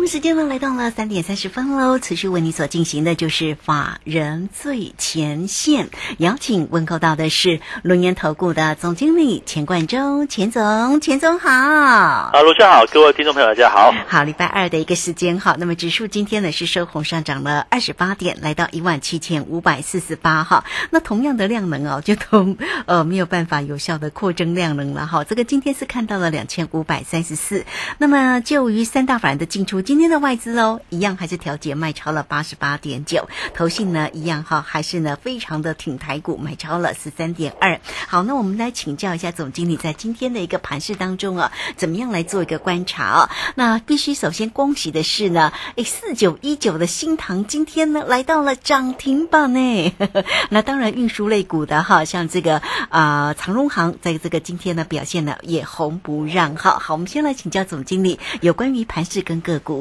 好，我们时间呢来到了三点三十分喽，持续为你所进行的就是法人最前线，邀请问候到的是龙岩投顾的总经理钱冠洲，钱总，钱总好。啊，卢轩好，各位听众朋友大家好。好，礼拜二的一个时间好，那么指数今天呢是收红上涨了二十八点，来到一万七千五百四十八哈。那同样的量能哦，就同呃没有办法有效的扩增量能了哈。这个今天是看到了两千五百三十四，那么就于三大法人的进出，今天的外资哦，一样还是调节卖超了八十八点九，投信呢一样哈，还是呢非常的挺台股，买超了十三点二。好，那我们来请教一下总经理，在今天的一个盘市当中啊，怎么样来做一个观察啊？那必须首先恭喜的是呢，诶，四九一九的新塘今天呢来到了涨停板呢。那当然运输类股的哈，像这个啊长荣行，在这个今天呢表现呢也红不让哈。好，我们先来请教总经理有关于盘市跟个股。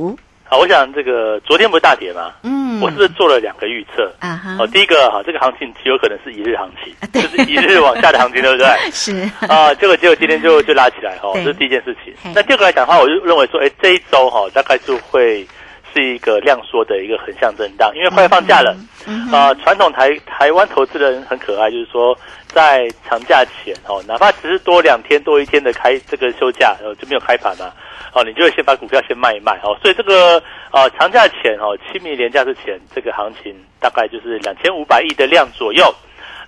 好，我想这个昨天不是大跌吗？嗯，我是不是做了两个预测？啊哈，哦，第一个哈，这个行情极有可能是一日行情，就是一日往下的行情，对不对？是啊，结果结果今天就就拉起来哈，对这是第一件事情。那第二个来讲的话，我就认为说，哎，这一周哈大概就会是一个量缩的一个横向震荡，因为快放假了。啊，传统台台湾投资人很可爱，就是说在长假前哦，哪怕只是多两天多一天的开这个休假，呃就没有开盘嘛，哦，你就会先把股票先卖一卖哦，所以这个呃长假前哦，清明连假之前，这个行情大概就是两千五百亿的量左右，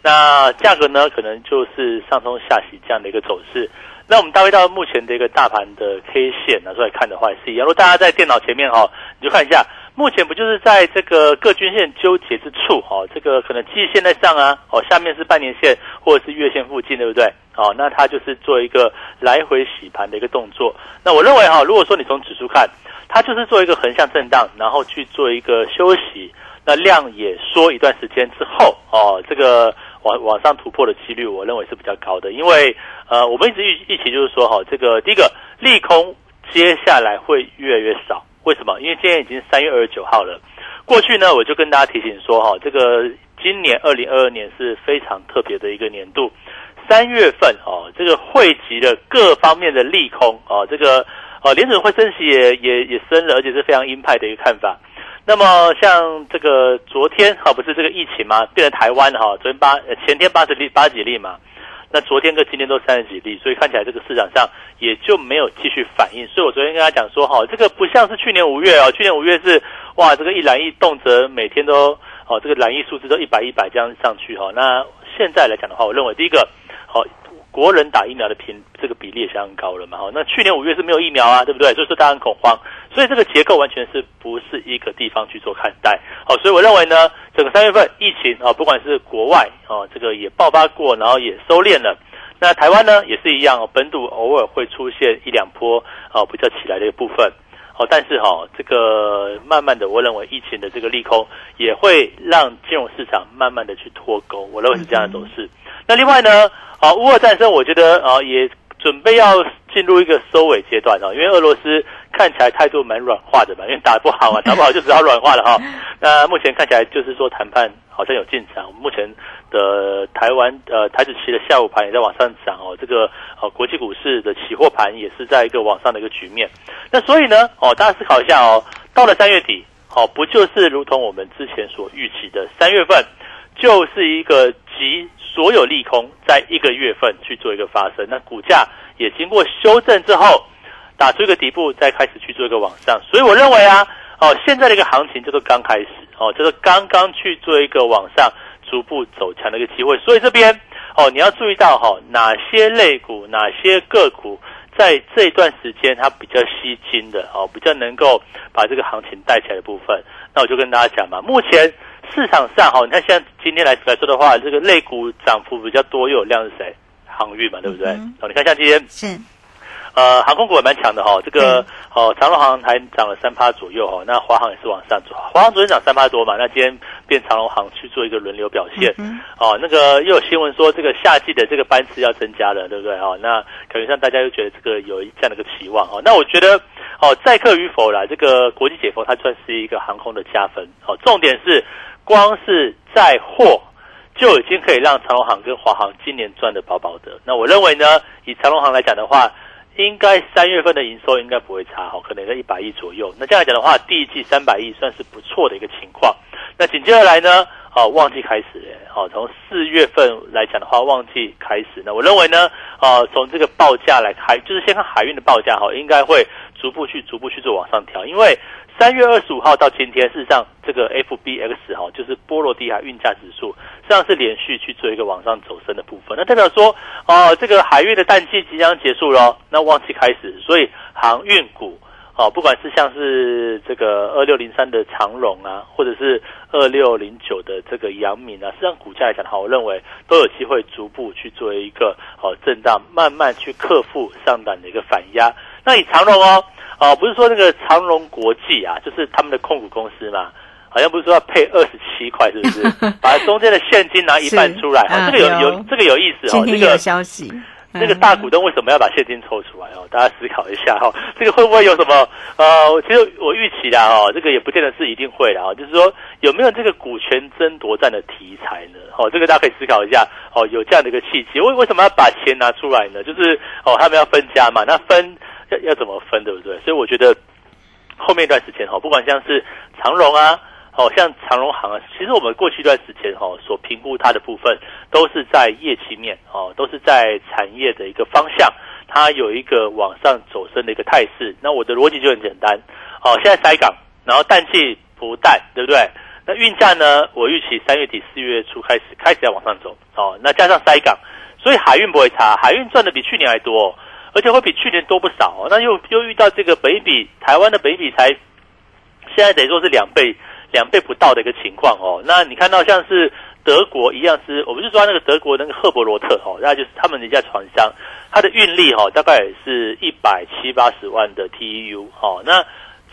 那价格呢可能就是上冲下洗这样的一个走势。那我们搭配到目前的一个大盘的 K 线拿出来看的话，也是一样。如果大家在电脑前面哈、你就看一下，目前不就是在这个各均线纠结之处哈、这个可能季线在上啊，哦，下面是半年线或者是月线附近，对不对？哦，那它就是做一个来回洗盘的一个动作。那我认为哈、如果说你从指数看，它就是做一个横向震荡，然后去做一个休息，那量也缩一段时间之后，哦，这个往往上突破的几率，我认为是比较高的，因为呃，我们一直预预期就是说，哈，这个第一个利空接下来会越来越少，为什么？因为今天已经三月二十九号了，过去呢，我就跟大家提醒说，哈，这个今年二零二二年是非常特别的一个年度，三月份哦，这个汇集了各方面的利空哦，这个呃联准会升息也也也升了，而且是非常鹰派的一个看法。那么像这个昨天哈、不是这个疫情吗？变成台湾哈、昨天八前天八十例八几例嘛，那昨天跟今天都三十几例，所以看起来这个市场上也就没有继续反应。所以我昨天跟他讲说哈、这个不像是去年五月哦，去年五月是哇这个一蓝一动辄每天都哦这个蓝一数字都一百一百这样上去哈、那现在来讲的话，我认为第一个好、国人打疫苗的频这个比例也相当高了嘛，哈，那去年五月是没有疫苗啊，对不对？所以说大家很恐慌，所以这个结构完全是不是一个地方去做看待，好，所以我认为呢，整个三月份疫情啊，不管是国外啊，这个也爆发过，然后也收敛了。那台湾呢也是一样，本土偶尔会出现一两波啊比较起来的一部分，哦，但是哈、这个慢慢的，我认为疫情的这个利空也会让金融市场慢慢的去脱钩，我认为是这样的走势。那另外呢，啊，乌俄战争，我觉得啊也准备要进入一个收尾阶段哦，因为俄罗斯看起来态度蛮软化的嘛，因为打不好嘛，打不好就只好软化了哈、那目前看起来就是说谈判好像有进展，目前的台湾呃台子期的下午盘也在往上涨哦，这个呃国际股市的期货盘也是在一个往上的一个局面。那所以呢，哦，大家思考一下哦，到了三月底，哦，不就是如同我们之前所预期的，三月份就是一个集所有利空在一个月份去做一个发生，那股价也经过修正之后，打出一个底部，再开始去做一个往上。所以我认为啊，哦，现在的一个行情就是刚开始，哦，就是刚刚去做一个往上逐步走强的一个机会。所以这边哦，你要注意到哈、哦，哪些类股、哪些个股。在这段时间，它比较吸金的哦，比较能够把这个行情带起来的部分，那我就跟大家讲嘛，目前市场上哈，你看现在今天来来说的话，这个类股涨幅比较多又有量是谁？航运嘛，对不对？嗯哦，你看像今天是。呃，航空股也蛮强的哈，这个哦，长荣航还涨了三趴左右哈，那华航也是往上走，华航昨天涨三趴多嘛，那今天变长荣航去做一个轮流表现，哦，那个又有新闻说这个夏季的这个班次要增加了，对不对？哦？那感觉上大家又觉得这个有这样的一个期望。哦，那我觉得哦，载客与否啦，这个国际解封它算是一个航空的加分，哦，重点是光是载货。就已经可以让长隆航跟华航今年赚的饱饱的。那我认为呢，以长隆航来讲的话，应该三月份的营收应该不会差哈，可能在一百亿左右。那这样来讲的话，第一季三百亿算是不错的一个情况。那紧接着来呢，哦，旺季开始了，哦，从四月份来讲的话，旺季开始。那我认为呢，哦，从这个报价来开，就是先看海运的报价哈，应该会逐步去逐步去做往上调，因为。三月二十五号到今天，事实上这个 FBX 哈，就是波罗的海运价指数，实际上是连续去做一个往上走升的部分。那代表说，哦，这个海运的淡季即将结束了，那旺季开始，所以航运股，哦，不管是像是这个二六零三的长荣啊，或者是二六零九的这个阳明啊，实际上股价来讲的话，我认为都有机会逐步去做一个哦震荡，慢慢去克服上档的一个反压。那以长荣哦。哦，不是说那个长荣国际啊，就是他们的控股公司嘛，好像不是说要配二十七块，是不是？把中间的现金拿一半出来，哦，这个有有这个有意思哦。这个消息，那个大股东为什么要把现金抽出来哦？大家思考一下哈，这个会不会有什么？呃，其实我预期的哦，这个也不见得是一定会的啊，就是说有没有这个股权争夺战的题材呢？哦，这个大家可以思考一下哦，有这样的一个契机，为为什么要把钱拿出来呢？就是哦，他们要分家嘛，那分。要要怎么分，对不对？所以我觉得后面一段时间哈，不管像是长荣啊，哦，像长荣行啊，其实我们过去一段时间哈，所评估它的部分都是在业绩面哦，都是在产业的一个方向，它有一个往上走升的一个态势。那我的逻辑就很简单哦，现在塞港，然后淡季不淡，对不对？那运价呢？我预期三月底四月初开始开始要往上走哦，那加上塞港，所以海运不会差，海运赚的比去年还多。而且会比去年多不少哦，那又又遇到这个北比台湾的北比才现在等于说是两倍两倍不到的一个情况哦。那你看到像是德国一样是，我们就说那个德国那个赫伯罗特哦，那就是他们一家船商，它的运力哦大概也是一百七八十万的 TEU 哦。那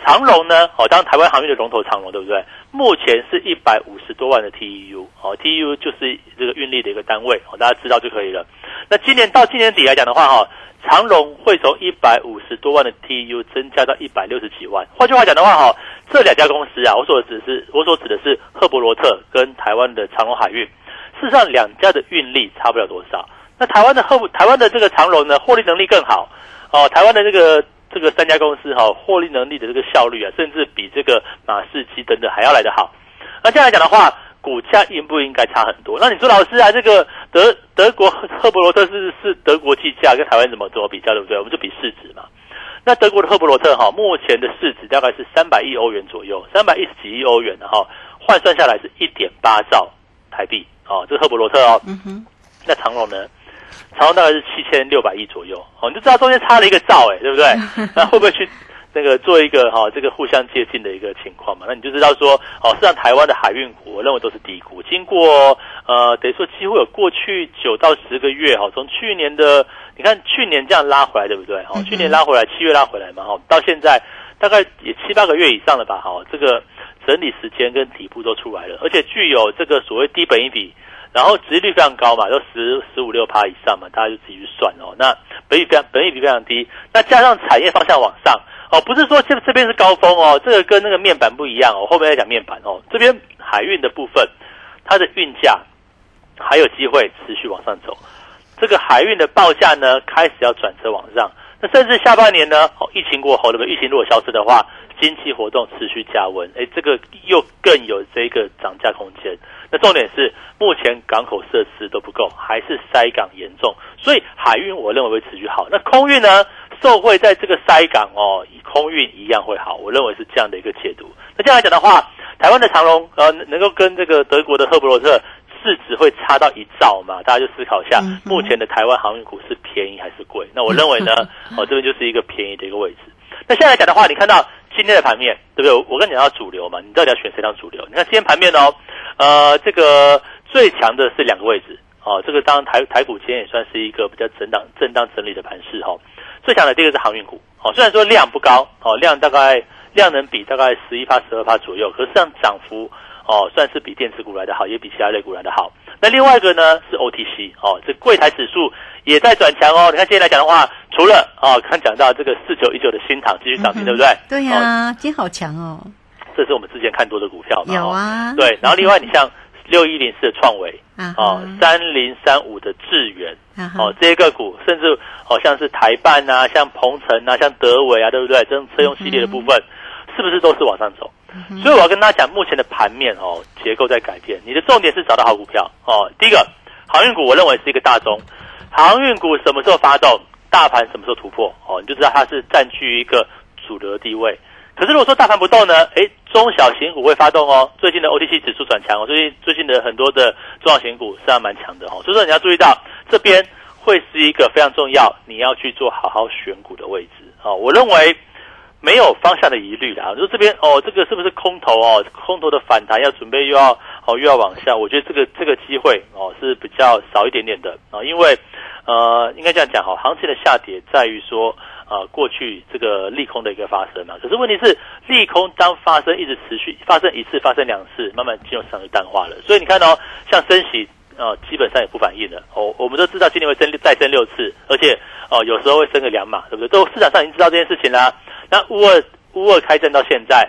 长荣呢哦，当台湾航运的龙头长荣对不对？目前是一百五十多万的 TEU 哦，TEU 就是这个运力的一个单位哦，大家知道就可以了。那今年到今年底来讲的话哈。长荣会从一百五十多万的 TEU 增加到一百六十几万。换句话讲的话，哈，这两家公司啊，我所指是，我所指的是赫伯罗特跟台湾的长荣海运。事实上，两家的运力差不了多少。那台湾的赫台湾的这个长荣呢，获利能力更好哦。台湾的这个这个三家公司哈，获利能力的这个效率啊，甚至比这个马士基等等还要来得好。那这样来讲的话，股价应不应该差很多？那你说老师啊，这个德德国赫伯罗特是是德国计价，跟台湾怎么怎么比较，对不对？我们就比市值嘛。那德国的赫伯罗特哈，目前的市值大概是三百亿欧元左右，三百一十几亿欧元的哈，换算下来是一点八兆台币哦。这是赫伯罗特哦。嗯哼。那长隆呢？长隆大概是七千六百亿左右哦，你就知道中间差了一个兆哎，对不对？那会不会去？那个做一个哈，这个互相接近的一个情况嘛，那你就知道说，哦，实际上台湾的海运股，我认为都是低估。经过呃，等于说几乎有过去九到十个月哈，从去年的你看去年这样拉回来，对不对？哦，去年拉回来，七月拉回来嘛，哈，到现在大概也七八个月以上了吧，哈，这个整理时间跟底部都出来了，而且具有这个所谓低本一比，然后殖利率非常高嘛，都十十五六趴以上嘛，大家就自己去算哦。那本益非常本益比非常低，那加上产业方向往上。哦，不是说这这边是高峰哦，这个跟那个面板不一样哦。后面再讲面板哦，这边海运的部分，它的运价还有机会持续往上走。这个海运的报价呢，开始要转折往上。那甚至下半年呢，哦，疫情过后，那么疫情如果消失的话，经济活动持续加温，哎，这个又更有这个涨价空间。那重点是目前港口设施都不够，还是塞港严重，所以海运我认为会持续好。那空运呢？受惠在这个塞港哦，以空运一样会好，我认为是这样的一个解读。那这样来讲的话，台湾的长龙呃能够跟这个德国的赫伯罗特市值会差到一兆嘛？大家就思考一下，目前的台湾航运股是便宜还是贵？那我认为呢，哦这边就是一个便宜的一个位置。那现在来讲的话，你看到今天的盘面对不对？我跟你讲到主流嘛，你到底要选谁当主流？你看今天盘面哦，呃这个最强的是两个位置。哦，这个当然台台股今天也算是一个比较震荡震荡整理的盘势哈。最强的第一个是航运股，哦，虽然说量不高，哦，量大概量能比大概十一趴十二趴左右，可是这样涨幅哦，算是比电子股来的好，也比其他类股来的好。那另外一个呢是 OTC 哦，这柜台指数也在转强哦。你看今天来讲的话，除了哦，刚讲到这个四九一九的新塘继续涨停，对不对？对呀，今天好强哦。这是我们之前看多的股票嘛？有啊。对，然后另外你像六一零四的创维，哦，三零三五的智源，哦，这些个股，甚至好像是台办啊，像鹏程啊，像德伟啊，对不对？这种车用系列的部分，是不是都是往上走？所以我要跟大家讲，目前的盘面哦，结构在改变。你的重点是找到好股票哦。第一个航运股，我认为是一个大宗。航运股什么时候发动，大盘什么时候突破哦，你就知道它是占据一个主流地位。可是如果说大盘不动呢？哎，中小型股会发动哦。最近的 OTC 指数转强哦，最近最近的很多的中小型股是还蛮强的哦。所以说你要注意到这边会是一个非常重要，你要去做好好选股的位置哦。我认为没有方向的疑虑啦。说这边哦，这个是不是空头哦？空头的反弹要准备又要哦又要往下，我觉得这个这个机会哦是比较少一点点的啊，因为呃应该这样讲哈，行情的下跌在于说。啊，过去这个利空的一个发生嘛，可是问题是利空当发生一直持续发生一次发生两次，慢慢金融市场就淡化了。所以你看哦，像升息啊，基本上也不反应了。哦，我们都知道今年会升再升六次，而且哦有时候会升个两码，对不对？都市场上已经知道这件事情啦。那乌二乌二开战到现在。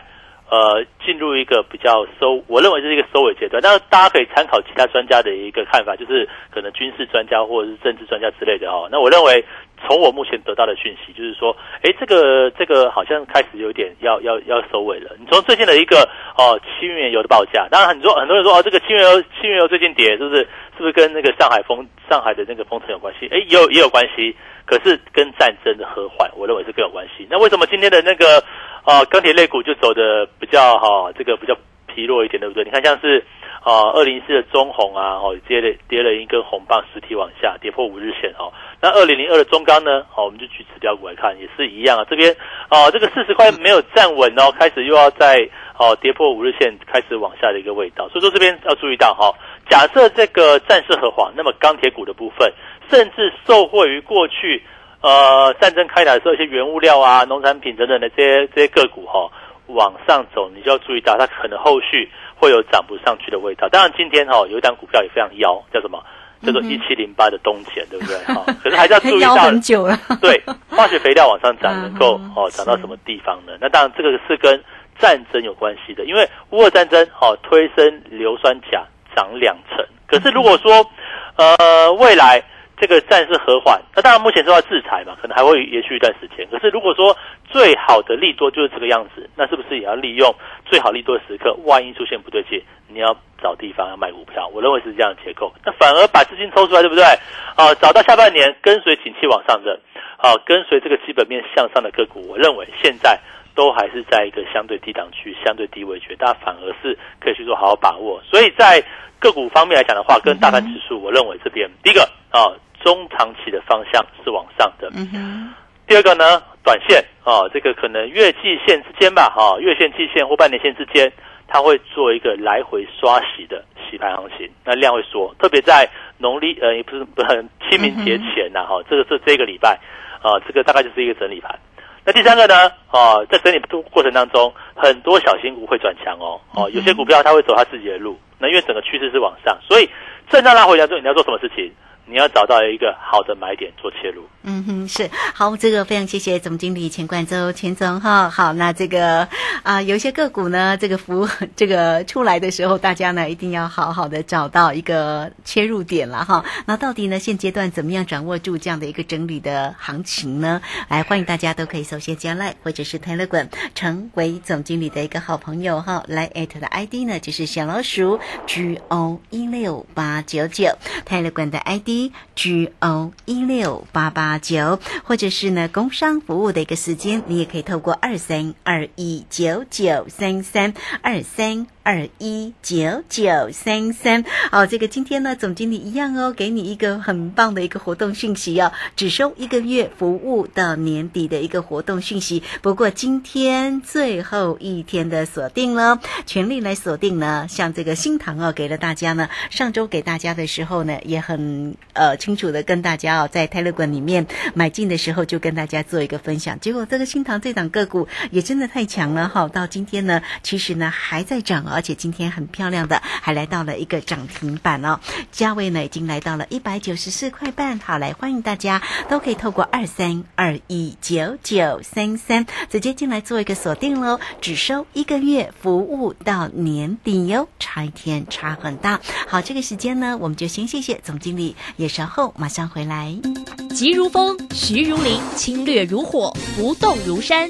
呃，进入一个比较收，我认为是一个收尾阶段。那大家可以参考其他专家的一个看法，就是可能军事专家或者是政治专家之类的哦。那我认为，从我目前得到的讯息，就是说，哎，这个这个好像开始有点要要要收尾了。你从最近的一个哦，轻原油的报价，当然很多很多人说哦，这个轻原油轻原油最近跌，是不是是不是跟那个上海封上海的那个封城有关系？哎，也有也有关系。可是跟战争的和缓，我认为是更有关系。那为什么今天的那个啊钢铁类股就走的比较哈，这个比较疲弱一点，对不对？你看像是啊二零四的中红啊，哦跌了跌了一根红棒，实体往下跌破五日线哦。那二零零二的中钢呢，好，我们就举指标股来看，也是一样啊。这边啊这个四十块没有站稳哦，开始又要在哦跌破五日线，开始往下的一个味道。所以说这边要注意到哈，假设这个战事和缓，那么钢铁股的部分。甚至受惠于过去，呃，战争开打的时候一些原物料啊、农产品等等的这些这些个股哈，往上走，你就要注意到它可能后续会有涨不上去的味道。当然，今天哈有一档股票也非常妖，叫什么？叫做一七零八的东钱，对不对？哈，可是还是要注意到，很久了。对，化学肥料往上涨，能够哦涨到什么地方呢？那当然，这个是跟战争有关系的，因为乌俄战争哦推升硫酸钾涨两成。可是如果说呃未来这个暂时和缓，那当然目前受到制裁嘛，可能还会延续一段时间。可是如果说最好的利多就是这个样子，那是不是也要利用最好利多的时刻？万一出现不对劲，你要找地方要卖股票。我认为是这样的结构。那反而把资金抽出来，对不对？啊，找到下半年跟随景气往上的，啊，跟随这个基本面向上的个股，我认为现在都还是在一个相对低档区、相对低位区，大家反而是可以去做好好把握。所以在个股方面来讲的话，跟大盘指数，我认为这边第一个啊。中长期的方向是往上的。嗯哼。第二个呢，短线啊，这个可能月季线之间吧，哈，月线、季线或半年线之间，它会做一个来回刷洗的洗盘行情，那量会缩，特别在农历呃，也不是不很 清明节前呐，哈，这个是这个礼拜啊，这个大概就是一个整理盘。那第三个呢，啊，在整理过程当中，很多小新股会转强哦，哦，有些股票它会走它自己的路，那因为整个趋势是往上，所以震荡拉回来之后，你要做什么事情？你要找到一个好的买点做切入。嗯哼，是好，这个非常谢谢总经理钱冠周钱总哈。好，那这个啊，有些个股呢，这个服务这个出来的时候，大家呢一定要好好的找到一个切入点了哈。那到底呢，现阶段怎么样掌握住这样的一个整理的行情呢？来，欢迎大家都可以首先加来或者是 tele 馆成为总经理的一个好朋友哈。来艾特的 ID 呢就是小老鼠 G O 一六八九九 Telegram 的 ID。G O 一六八八九，或者是呢工商服务的一个时间，你也可以透过二三二一九九三三二三。二一九九三三。好，这个今天呢，总经理一样哦，给你一个很棒的一个活动讯息哦，只收一个月服务到年底的一个活动讯息。不过今天最后一天的锁定了，全力来锁定呢。像这个新塘哦，给了大家呢，上周给大家的时候呢，也很呃清楚的跟大家哦，在泰勒馆里面买进的时候就跟大家做一个分享。结果这个新塘这档个股也真的太强了哈，到今天呢，其实呢还在涨，而且今天很漂亮的还来到了一个涨停板哦，价位呢已经来到了一百九十四块半。好，来欢迎大家都可以透过二三二一九九三三直接进来做一个锁定喽，只收一个月服务到年底哟，差一天差很大。好，这个时间呢，我们就先谢谢总经理，也稍后马上回来。急如风，徐如林，侵略如火，不动如山。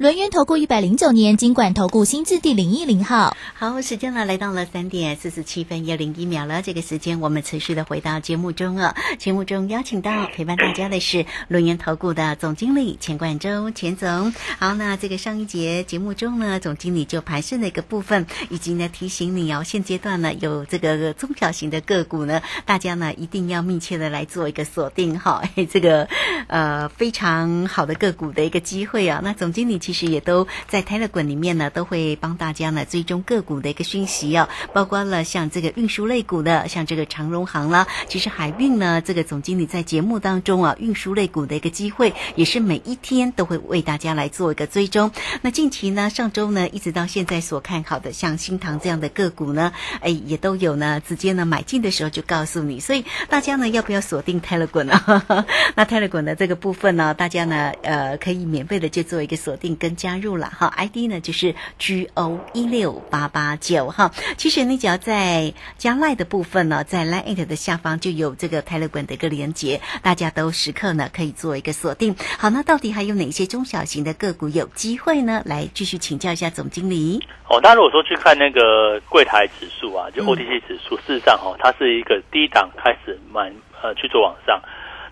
轮源投顾一百零九年经管投顾新字第零一零号。好，时间呢来到了三点四十七分又零一秒了。这个时间我们持续的回到节目中啊。节目中邀请到陪伴大家的是轮源投顾的总经理钱冠中钱总。好，那这个上一节节目中呢，总经理就盘势的一个部分，以及呢提醒你哦，现阶段呢有这个中小型的个股呢，大家呢一定要密切的来做一个锁定哈。这个呃非常好的个股的一个机会啊。那总经理其实也都在 Telegram 里面呢，都会帮大家呢追踪个股的一个讯息哦，包括了像这个运输类股的，像这个长荣行啦，其实海运呢，这个总经理在节目当中啊，运输类股的一个机会也是每一天都会为大家来做一个追踪。那近期呢，上周呢，一直到现在所看好的像新塘这样的个股呢，哎，也都有呢，直接呢买进的时候就告诉你，所以大家呢要不要锁定 Telegram 啊？那 Telegram 的这个部分呢，大家呢呃可以免费的就做一个锁定跟加入了哈，ID 呢就是 G O 一六八八九哈。其实你只要在加 Line 的部分呢，在 Line 的下方就有这个 Telegram 的一个连接，大家都时刻呢可以做一个锁定。好，那到底还有哪些中小型的个股有机会呢？来继续请教一下总经理。哦，大家如果说去看那个柜台指数啊，就 OTC 指数，事实上哦，它是一个低档开始慢呃去做往上，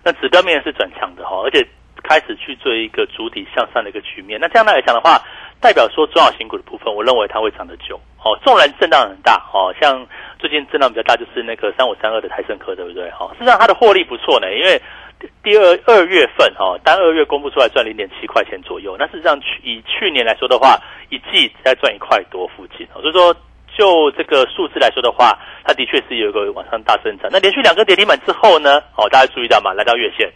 那指标面是转强的哈，而且开始去做一个主体向上的一个局面。那这样来讲的话，代表说中小型股的部分，我认为它会涨得久。哦，纵然震荡很大，哦，像最近震荡比较大就是那个三五三二的台盛科，对不对？哦，事实上它的获利不错呢，因为第二二月份哦，单二月公布出来赚零点七块钱左右。那事实上去以去年来说的话，一季在赚一块多附近。所以说就这个数字来说的话，它的确是有一个往上大增长。那连续两个跌停板之后呢，哦，大家注意到嘛，来到月线，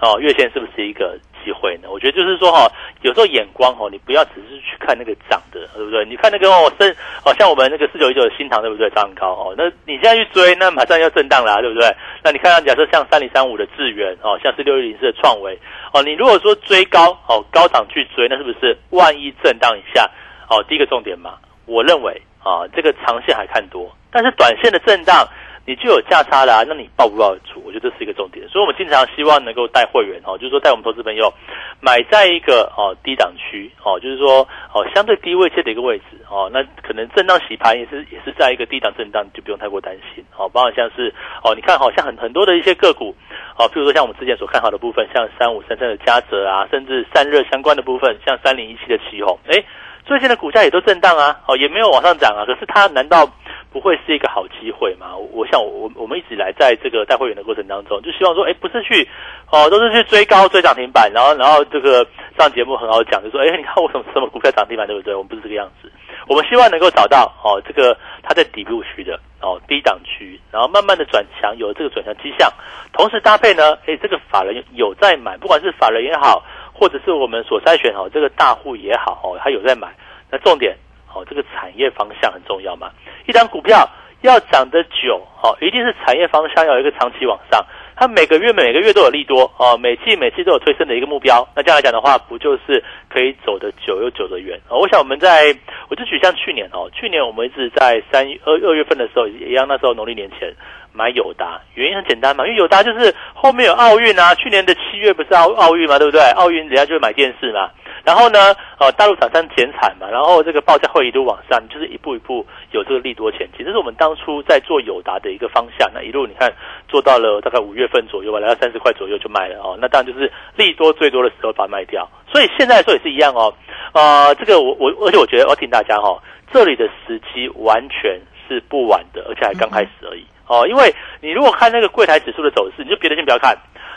哦，月线是不是一个？机会呢？我觉得就是说哈，有时候眼光哈，你不要只是去看那个涨的，对不对？你看那个哦，升哦，像我们那个四九一九的新塘，对不对？涨很高哦。那你现在去追，那马上要震荡啦，对不对？那你看看，假设像三零三五的智源哦，像是六一零四的创维哦，你如果说追高哦，高涨去追，那是不是万一震荡一下哦？第一个重点嘛，我认为啊，这个长线还看多，但是短线的震荡。你就有价差啦，那你报不报得出？我觉得这是一个重点，所以我们经常希望能够带会员哦，就是说带我们投资朋友买在一个哦低档区哦，就是说哦相对低位阶的一个位置哦，那可能震荡洗盘也是也是在一个低档震荡，就不用太过担心哦。包括像是哦，你看好像很很多的一些个股哦，譬如说像我们之前所看好的部分，像三五三三的嘉泽啊，甚至散热相关的部分，像三零一七的旗宏，哎。最近的股价也都震荡啊，哦，也没有往上涨啊。可是它难道不会是一个好机会吗？我想我我们一直来在这个带会员的过程当中，就希望说，哎，不是去哦，都是去追高追涨停板，然后然后这个上节目很好讲，就说，哎，你看我什么什么股票涨停板，对不对？我们不是这个样子。我们希望能够找到哦，这个它在底部区的哦低档区，然后慢慢的转强，有这个转强迹象，同时搭配呢，哎，这个法人有在买，不管是法人也好，或者是我们所筛选好这个大户也好哦，他有在买。那重点哦，这个产业方向很重要嘛，一张股票要涨得久哦，一定是产业方向要有一个长期往上。它每个月每个月都有利多哦，每季每季都有推升的一个目标。那这样来讲的话，不就是可以走得久又走得远哦？我想我们在，我就举像去年哦，去年我们一直在三二二月份的时候也一样，那时候农历年前买友达，原因很简单嘛，因为友达就是后面有奥运啊，去年的七月不是奥奥运嘛，对不对？奥运人家就买电视嘛。然后呢，呃，大陆厂商减产嘛，然后这个报价会一路往上，就是一步一步有这个利多前进。这是我们当初在做友达的一个方向。那一路你看做到了大概五月份左右吧，来到三十块左右就卖了哦。那当然就是利多最多的时候把它卖掉。所以现在说也是一样哦。呃，这个我我而且我觉得我提醒大家哈，这里的时机完全是不晚的，而且还刚开始而已哦。因为你如果看那个柜台指数的走势，你就别的先不要看。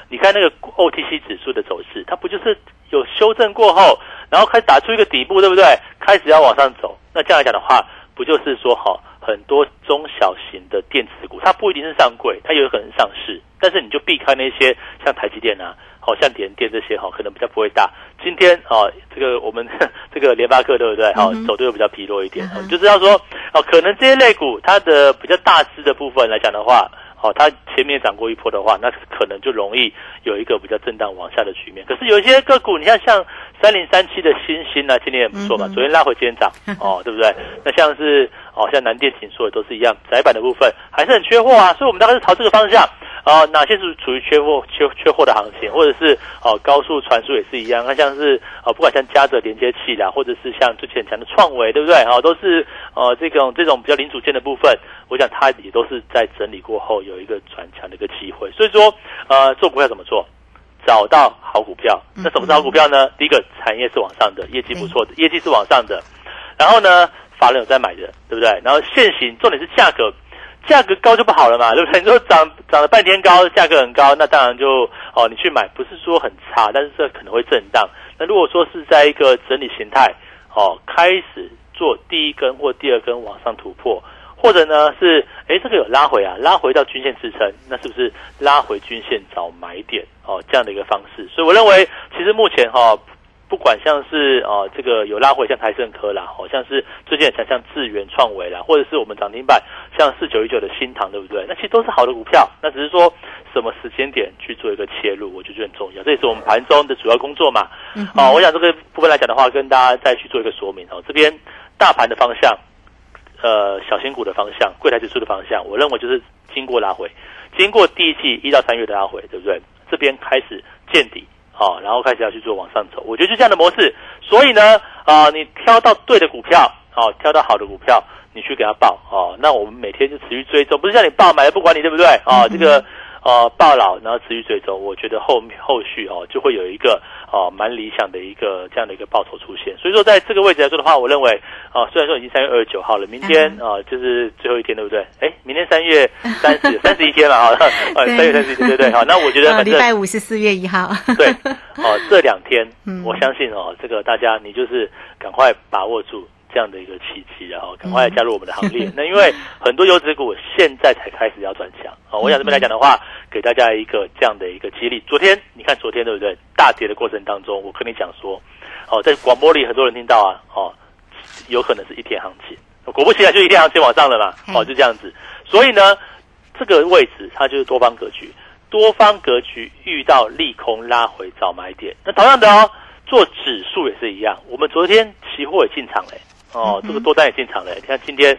你看那个 OTC 指数的走势，它不就是有修正过后，然后开始打出一个底部，对不对？开始要往上走，那这样来讲的话，不就是说，哈，很多中小型的电子股，它不一定是上柜，它有可能上市，但是你就避开那些像台积电啊，好像联电这些，哈，可能比较不会大。今天啊，这个我们 这个联发科，对不对？好，走的又比较疲弱一点，就是要说，哦，可能这些类股它的比较大支的部分来讲的话。哦，它前面涨过一波的话，那可能就容易有一个比较震荡往下的局面。可是有一些个股，你看像三零三七的新星呢，今天也不错嘛，昨天拉回，今天涨，哦，对不对？那像是哦，像南电、锦硕都是一样，窄板的部分还是很缺货啊，所以我们大概是朝这个方向。啊，哪些是处于缺货、缺缺货的行情，或者是哦高速传输也是一样。那像是哦，不管像加者连接器啦，或者是像之前讲的创维，对不对？哦，都是呃这种这种比较零组件的部分，我想它也都是在整理过后有一个转强的一个机会。所以说，呃，做股票怎么做？找到好股票。那什么是好股票呢？第一个，产业是往上的，业绩不错的，业绩是往上的。然后呢，法人有在买的，对不对？然后现行，重点是价格。价格高就不好了嘛，对不对？你说涨涨了半天高，价格很高，那当然就哦，你去买不是说很差，但是这可能会震荡。那如果说是在一个整理形态，哦，开始做第一根或第二根往上突破，或者呢是哎这个有拉回啊，拉回到均线支撑，那是不是拉回均线找买点哦这样的一个方式？所以我认为其实目前哈。不管像是哦这个有拉回像台盛科啦，好像是最近像像智源创维啦，或者是我们涨停板像四九一九的新塘，对不对？那其实都是好的股票，那只是说什么时间点去做一个切入，我就觉得很重要。这也是我们盘中的主要工作嘛。哦，我想这个部分来讲的话，跟大家再去做一个说明哦。这边大盘的方向，呃，小型股的方向，柜台指数的方向，我认为就是经过拉回，经过第一季一到三月的拉回，对不对？这边开始见底。好，然后开始要去做往上走，我觉得就这样的模式。所以呢，啊，你挑到对的股票，好，挑到好的股票，你去给他报，哦，那我们每天就持续追踪，不是叫你报买了不管你对不对？啊，这个。呃，暴老，然后持续追踪，我觉得后后续哦，就会有一个哦蛮理想的一个这样的一个报酬出现。所以说，在这个位置来说的话，我认为啊，虽然说已经三月二十九号了，明天啊就是最后一天，对不对？哎，明天三月三十三十一天了啊，呃，三月三十一天，对对？好，那我觉得反正礼拜五是四月一号。对，哦，这两天，我相信哦，这个大家你就是赶快把握住。这样的一个契机，然后赶快加入我们的行列。那因为很多优质股现在才开始要转强啊，我想这边来讲的话，给大家一个这样的一个激励。昨天你看，昨天对不对？大跌的过程当中，我跟你讲说，哦，在广播里很多人听到啊，哦，有可能是一天行情。果不其然，就一天行情往上了嘛，哦，就这样子。所以呢，这个位置它就是多方格局，多方格局遇到利空拉回找买点。那同样的哦，做指数也是一样，我们昨天期货也进场嘞。哦，这个多单也进场了，你看今天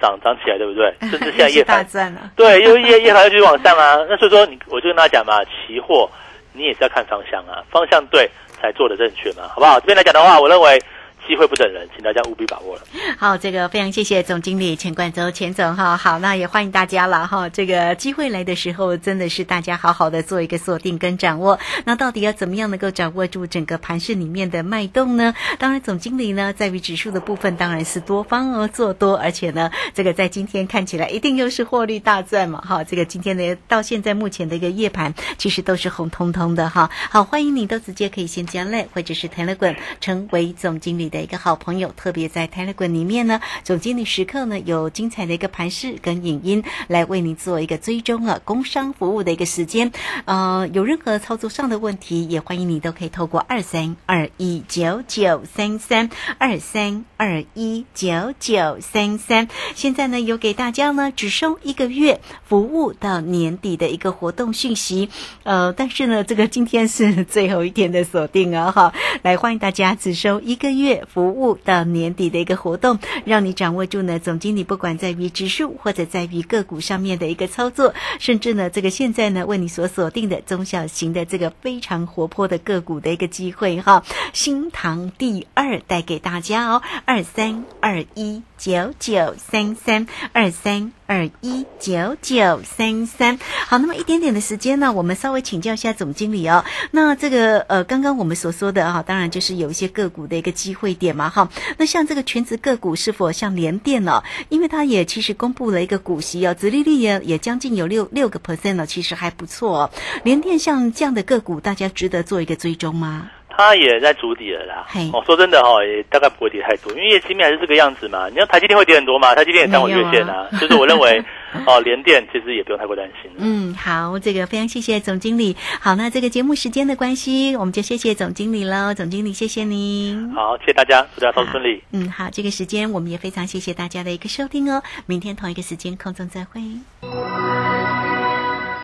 涨涨起来，对不对？甚至现在夜盘，对，因为夜夜盘要继续往上啊。那所以说，你我就跟大家讲嘛，期货你也是要看方向啊，方向对才做的正确嘛，好不好？这边来讲的话，我认为机会不等人，请大家务必把握了。好，这个非常谢谢总经理钱冠洲钱总哈。好，那也欢迎大家了哈。这个机会来的时候，真的是大家好好的做一个锁定跟掌握。那到底要怎么样能够掌握住整个盘市里面的脉动呢？当然，总经理呢在于指数的部分，当然是多方而做多，而且呢，这个在今天看起来一定又是获利大赚嘛哈。这个今天的到现在目前的一个夜盘，其实都是红彤彤的哈。好，欢迎你都直接可以先加赖或者是 Telegram 成为总经理的一个好朋友，特别在 Telegram 里面呢，总经理时刻呢有精彩的一个盘势跟影音来为你做一个追踪啊，工商服务的一个时间。呃，有任何操作上的问题，也欢迎你都可以透过二三二一九九三三二三二一九九三三。现在呢，有给大家呢只收一个月服务到年底的一个活动讯息。呃，但是呢，这个今天是最后一天的锁定啊，哈，来欢迎大家只收一个月服务到年底的一个活动，让你掌握住呢总经理不管在于指数或者在于个股上面的一个操作，甚至呢这个现在呢为你所锁定的中小型的这个非常活泼的个股的一个机会哈，新塘第二带给大家哦，二三二一九九三三二三。二一九九三三，好，那么一点点的时间呢，我们稍微请教一下总经理哦。那这个呃，刚刚我们所说的哈，当然就是有一些个股的一个机会点嘛哈。那像这个全职个股是否像联电呢？因为它也其实公布了一个股息哦，殖利率也也将近有六六个 percent 了，其实还不错。联电像这样的个股，大家值得做一个追踪吗？它也在筑底了啦。哦，说真的哈，也大概不会跌太多，因为业绩面还是这个样子嘛。你要台积电会跌很多嘛？台积电也上我月线啊，就是我认为 哦，联电其实也不用太过担心。嗯，好，这个非常谢谢总经理。好，那这个节目时间的关系，我们就谢谢总经理喽。总经理，谢谢您。好，谢谢大家，祝大家都顺利。嗯，好，这个时间我们也非常谢谢大家的一个收听哦。明天同一个时间空中再会。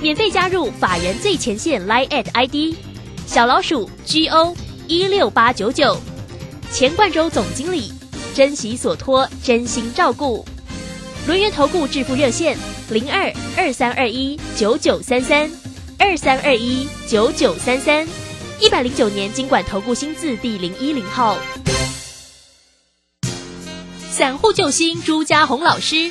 免费加入法人最前线 Line at ID 小老鼠 GO 一六八九九，钱冠洲总经理，珍惜所托，真心照顾。轮源投顾致富热线零二二三二一九九三三二三二一九九三三，一百零九年经管投顾新字第零一零号。散户救星朱家红老师。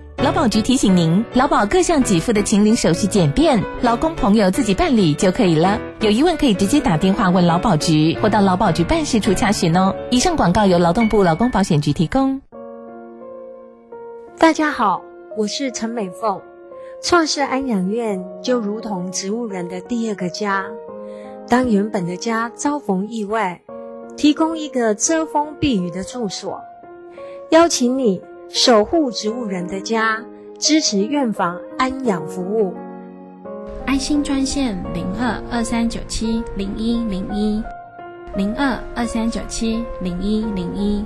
劳保局提醒您，劳保各项给付的请领手续简便，劳工朋友自己办理就可以了。有疑问可以直接打电话问劳保局，或到劳保局办事处查询哦。以上广告由劳动部劳工保险局提供。大家好，我是陈美凤。创设安养院就如同植物人的第二个家，当原本的家遭逢意外，提供一个遮风避雨的住所，邀请你。守护植物人的家，支持院房安养服务。爱心专线零二二三九七零一零一零二二三九七零一零一。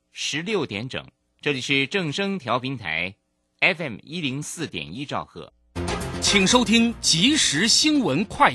十六点整，这里是正声调频台 FM 一零四点一兆赫，请收听即时新闻快。